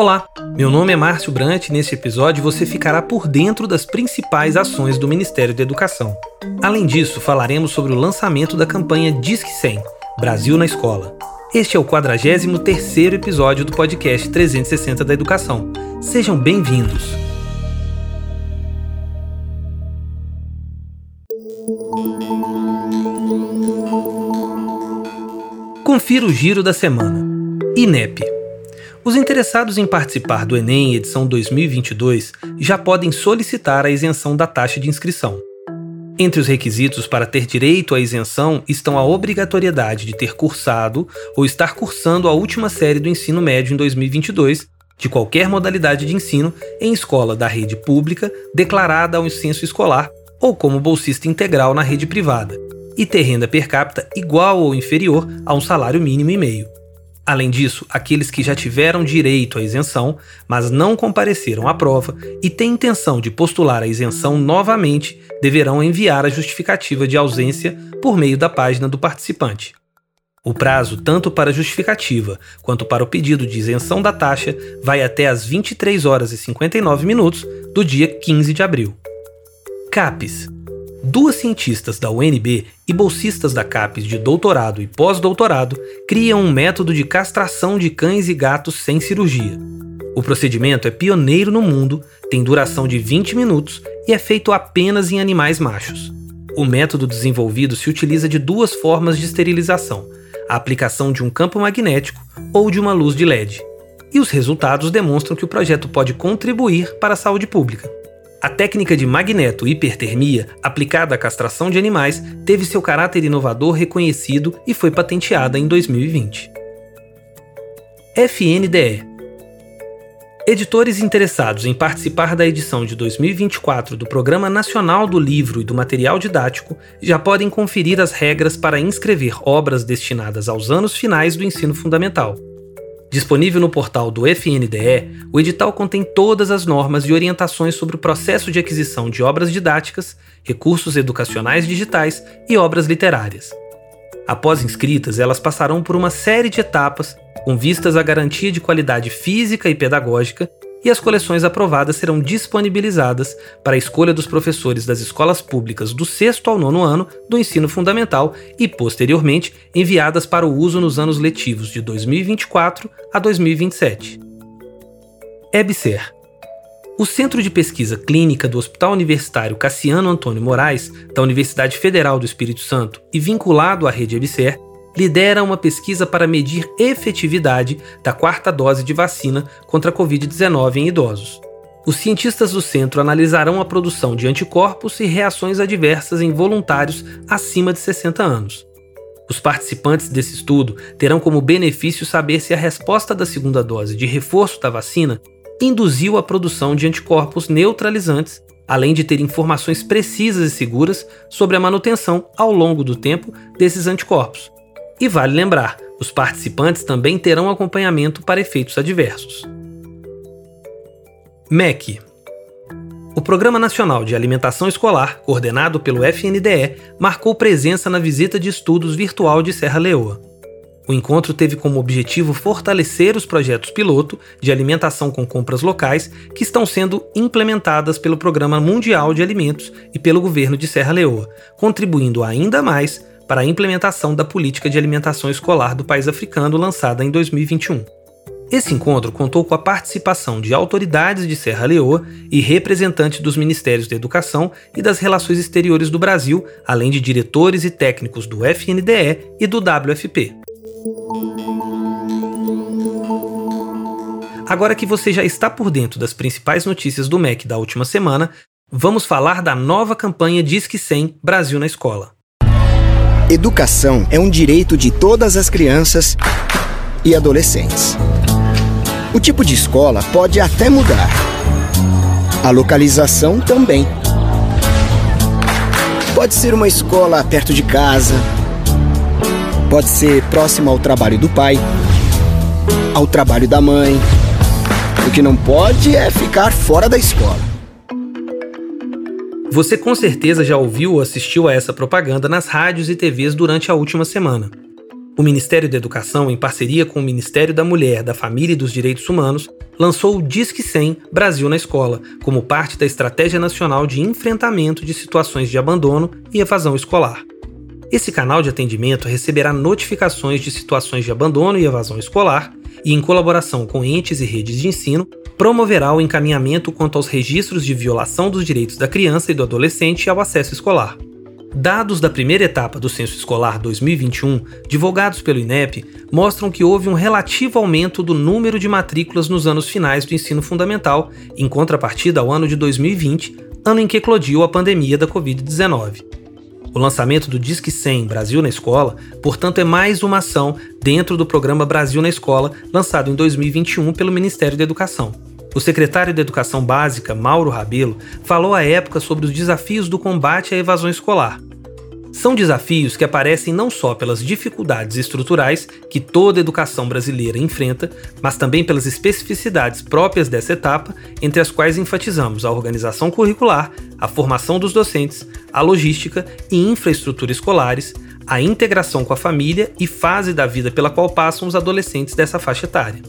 Olá, meu nome é Márcio Brant e neste episódio você ficará por dentro das principais ações do Ministério da Educação. Além disso, falaremos sobre o lançamento da campanha Disque 100 Brasil na Escola. Este é o 43º episódio do podcast 360 da Educação. Sejam bem-vindos. Confira o giro da semana. INEP. Os interessados em participar do Enem edição 2022 já podem solicitar a isenção da taxa de inscrição. Entre os requisitos para ter direito à isenção estão a obrigatoriedade de ter cursado ou estar cursando a última série do ensino médio em 2022, de qualquer modalidade de ensino, em escola da rede pública declarada ao censo escolar ou como bolsista integral na rede privada, e ter renda per capita igual ou inferior a um salário mínimo e meio. Além disso, aqueles que já tiveram direito à isenção, mas não compareceram à prova e têm intenção de postular a isenção novamente, deverão enviar a justificativa de ausência por meio da página do participante. O prazo, tanto para a justificativa quanto para o pedido de isenção da taxa, vai até às 23 horas e 59 minutos do dia 15 de abril. CAPES Duas cientistas da UNB e bolsistas da CAPES de doutorado e pós-doutorado criam um método de castração de cães e gatos sem cirurgia. O procedimento é pioneiro no mundo, tem duração de 20 minutos e é feito apenas em animais machos. O método desenvolvido se utiliza de duas formas de esterilização: a aplicação de um campo magnético ou de uma luz de LED. E os resultados demonstram que o projeto pode contribuir para a saúde pública. A técnica de magneto-hipertermia aplicada à castração de animais teve seu caráter inovador reconhecido e foi patenteada em 2020. FNDE Editores interessados em participar da edição de 2024 do Programa Nacional do Livro e do Material Didático já podem conferir as regras para inscrever obras destinadas aos anos finais do ensino fundamental. Disponível no portal do FNDE, o edital contém todas as normas e orientações sobre o processo de aquisição de obras didáticas, recursos educacionais digitais e obras literárias. Após inscritas, elas passarão por uma série de etapas com vistas à garantia de qualidade física e pedagógica e as coleções aprovadas serão disponibilizadas para a escolha dos professores das escolas públicas do sexto ao nono ano do ensino fundamental e, posteriormente, enviadas para o uso nos anos letivos de 2024 a 2027. EBSER o Centro de Pesquisa Clínica do Hospital Universitário Cassiano Antônio Moraes, da Universidade Federal do Espírito Santo e vinculado à rede EBSER, lidera uma pesquisa para medir efetividade da quarta dose de vacina contra a Covid-19 em idosos. Os cientistas do centro analisarão a produção de anticorpos e reações adversas em voluntários acima de 60 anos. Os participantes desse estudo terão como benefício saber se a resposta da segunda dose de reforço da vacina induziu a produção de anticorpos neutralizantes, além de ter informações precisas e seguras sobre a manutenção ao longo do tempo desses anticorpos, e vale lembrar, os participantes também terão acompanhamento para efeitos adversos. MEC o Programa Nacional de Alimentação Escolar, coordenado pelo FNDE, marcou presença na visita de estudos virtual de Serra Leoa. O encontro teve como objetivo fortalecer os projetos piloto de alimentação com compras locais que estão sendo implementadas pelo Programa Mundial de Alimentos e pelo governo de Serra Leoa, contribuindo ainda mais para a implementação da política de alimentação escolar do país africano lançada em 2021. Esse encontro contou com a participação de autoridades de Serra Leoa e representantes dos Ministérios da Educação e das Relações Exteriores do Brasil, além de diretores e técnicos do FNDE e do WFP. Agora que você já está por dentro das principais notícias do MEC da última semana, vamos falar da nova campanha Disque 100 Brasil na Escola. Educação é um direito de todas as crianças e adolescentes. O tipo de escola pode até mudar. A localização também. Pode ser uma escola perto de casa, pode ser próxima ao trabalho do pai, ao trabalho da mãe. O que não pode é ficar fora da escola. Você com certeza já ouviu ou assistiu a essa propaganda nas rádios e TVs durante a última semana. O Ministério da Educação, em parceria com o Ministério da Mulher, da Família e dos Direitos Humanos, lançou o Disque 100 Brasil na Escola, como parte da Estratégia Nacional de Enfrentamento de Situações de Abandono e Evasão Escolar. Esse canal de atendimento receberá notificações de situações de abandono e evasão escolar e, em colaboração com entes e redes de ensino, promoverá o encaminhamento quanto aos registros de violação dos direitos da criança e do adolescente ao acesso escolar. Dados da primeira etapa do Censo Escolar 2021, divulgados pelo INEP, mostram que houve um relativo aumento do número de matrículas nos anos finais do ensino fundamental, em contrapartida ao ano de 2020, ano em que eclodiu a pandemia da Covid-19. O lançamento do Disque 100 Brasil na Escola, portanto, é mais uma ação dentro do programa Brasil na Escola, lançado em 2021 pelo Ministério da Educação. O secretário de Educação Básica, Mauro Rabelo, falou à época sobre os desafios do combate à evasão escolar. São desafios que aparecem não só pelas dificuldades estruturais que toda educação brasileira enfrenta, mas também pelas especificidades próprias dessa etapa, entre as quais enfatizamos a organização curricular, a formação dos docentes, a logística e infraestrutura escolares, a integração com a família e fase da vida pela qual passam os adolescentes dessa faixa etária.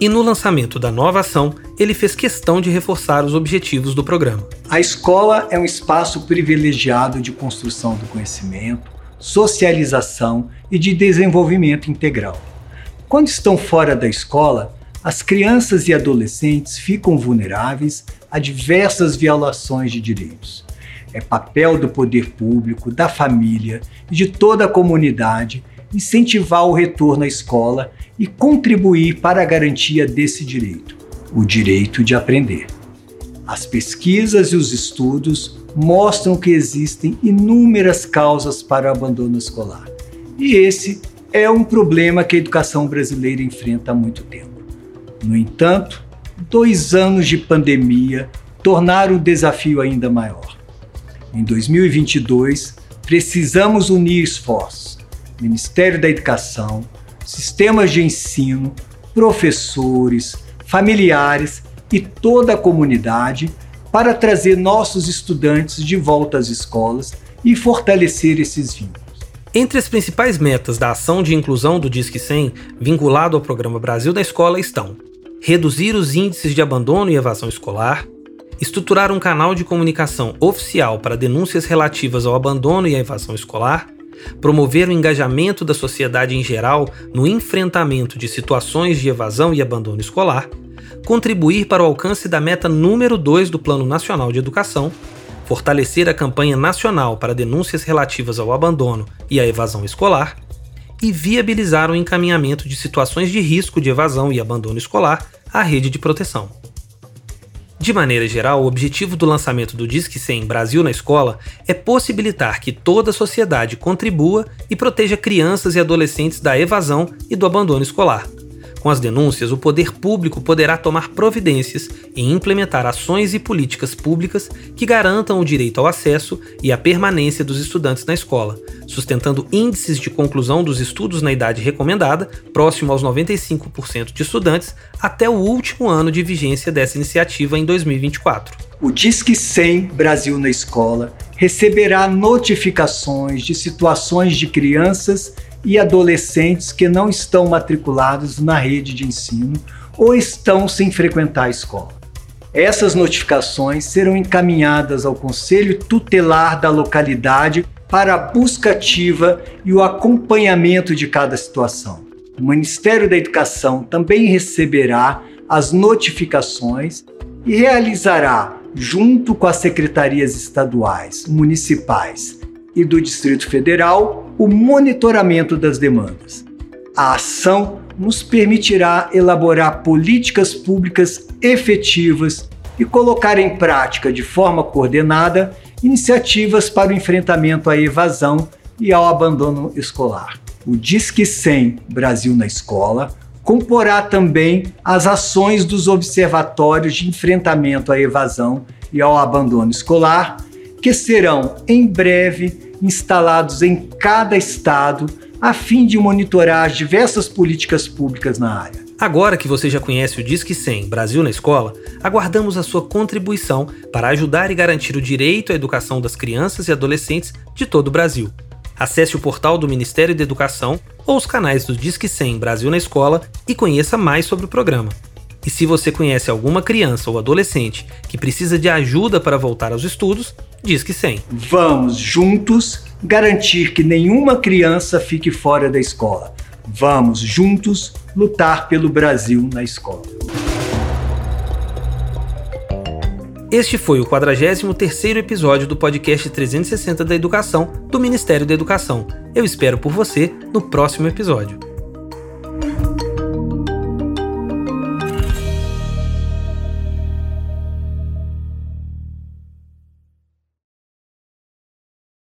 E no lançamento da nova ação, ele fez questão de reforçar os objetivos do programa. A escola é um espaço privilegiado de construção do conhecimento, socialização e de desenvolvimento integral. Quando estão fora da escola, as crianças e adolescentes ficam vulneráveis a diversas violações de direitos. É papel do poder público, da família e de toda a comunidade incentivar o retorno à escola e contribuir para a garantia desse direito, o direito de aprender. As pesquisas e os estudos mostram que existem inúmeras causas para o abandono escolar. E esse é um problema que a educação brasileira enfrenta há muito tempo. No entanto, dois anos de pandemia tornaram o desafio ainda maior. Em 2022, precisamos unir esforços. Ministério da Educação, sistemas de ensino, professores, familiares e toda a comunidade para trazer nossos estudantes de volta às escolas e fortalecer esses vínculos. Entre as principais metas da ação de inclusão do Disque 100, vinculado ao programa Brasil da Escola, estão reduzir os índices de abandono e evasão escolar, estruturar um canal de comunicação oficial para denúncias relativas ao abandono e à evasão escolar, promover o engajamento da sociedade em geral no enfrentamento de situações de evasão e abandono escolar, contribuir para o alcance da meta número 2 do Plano Nacional de Educação, fortalecer a campanha nacional para denúncias relativas ao abandono e à evasão escolar e viabilizar o encaminhamento de situações de risco de evasão e abandono escolar à rede de proteção. De maneira geral, o objetivo do lançamento do Disque 100 Brasil na Escola é possibilitar que toda a sociedade contribua e proteja crianças e adolescentes da evasão e do abandono escolar. Com as denúncias, o poder público poderá tomar providências e implementar ações e políticas públicas que garantam o direito ao acesso e à permanência dos estudantes na escola, sustentando índices de conclusão dos estudos na idade recomendada, próximo aos 95% de estudantes, até o último ano de vigência dessa iniciativa em 2024. O Disque 100 Brasil na Escola receberá notificações de situações de crianças e adolescentes que não estão matriculados na rede de ensino ou estão sem frequentar a escola. Essas notificações serão encaminhadas ao Conselho Tutelar da localidade para a busca ativa e o acompanhamento de cada situação. O Ministério da Educação também receberá as notificações e realizará, junto com as secretarias estaduais, municipais e do Distrito Federal, o monitoramento das demandas. A ação nos permitirá elaborar políticas públicas efetivas e colocar em prática de forma coordenada iniciativas para o enfrentamento à evasão e ao abandono escolar. O Disque 100 Brasil na Escola comporá também as ações dos observatórios de enfrentamento à evasão e ao abandono escolar, que serão em breve instalados em cada estado a fim de monitorar as diversas políticas públicas na área. Agora que você já conhece o Disque 100 Brasil na Escola, aguardamos a sua contribuição para ajudar e garantir o direito à educação das crianças e adolescentes de todo o Brasil. Acesse o portal do Ministério da Educação ou os canais do Disque 100 Brasil na Escola e conheça mais sobre o programa. E se você conhece alguma criança ou adolescente que precisa de ajuda para voltar aos estudos, Disque 100. Vamos juntos garantir que nenhuma criança fique fora da escola. Vamos juntos lutar pelo Brasil na escola. Este foi o 43º episódio do podcast 360 da Educação do Ministério da Educação. Eu espero por você no próximo episódio.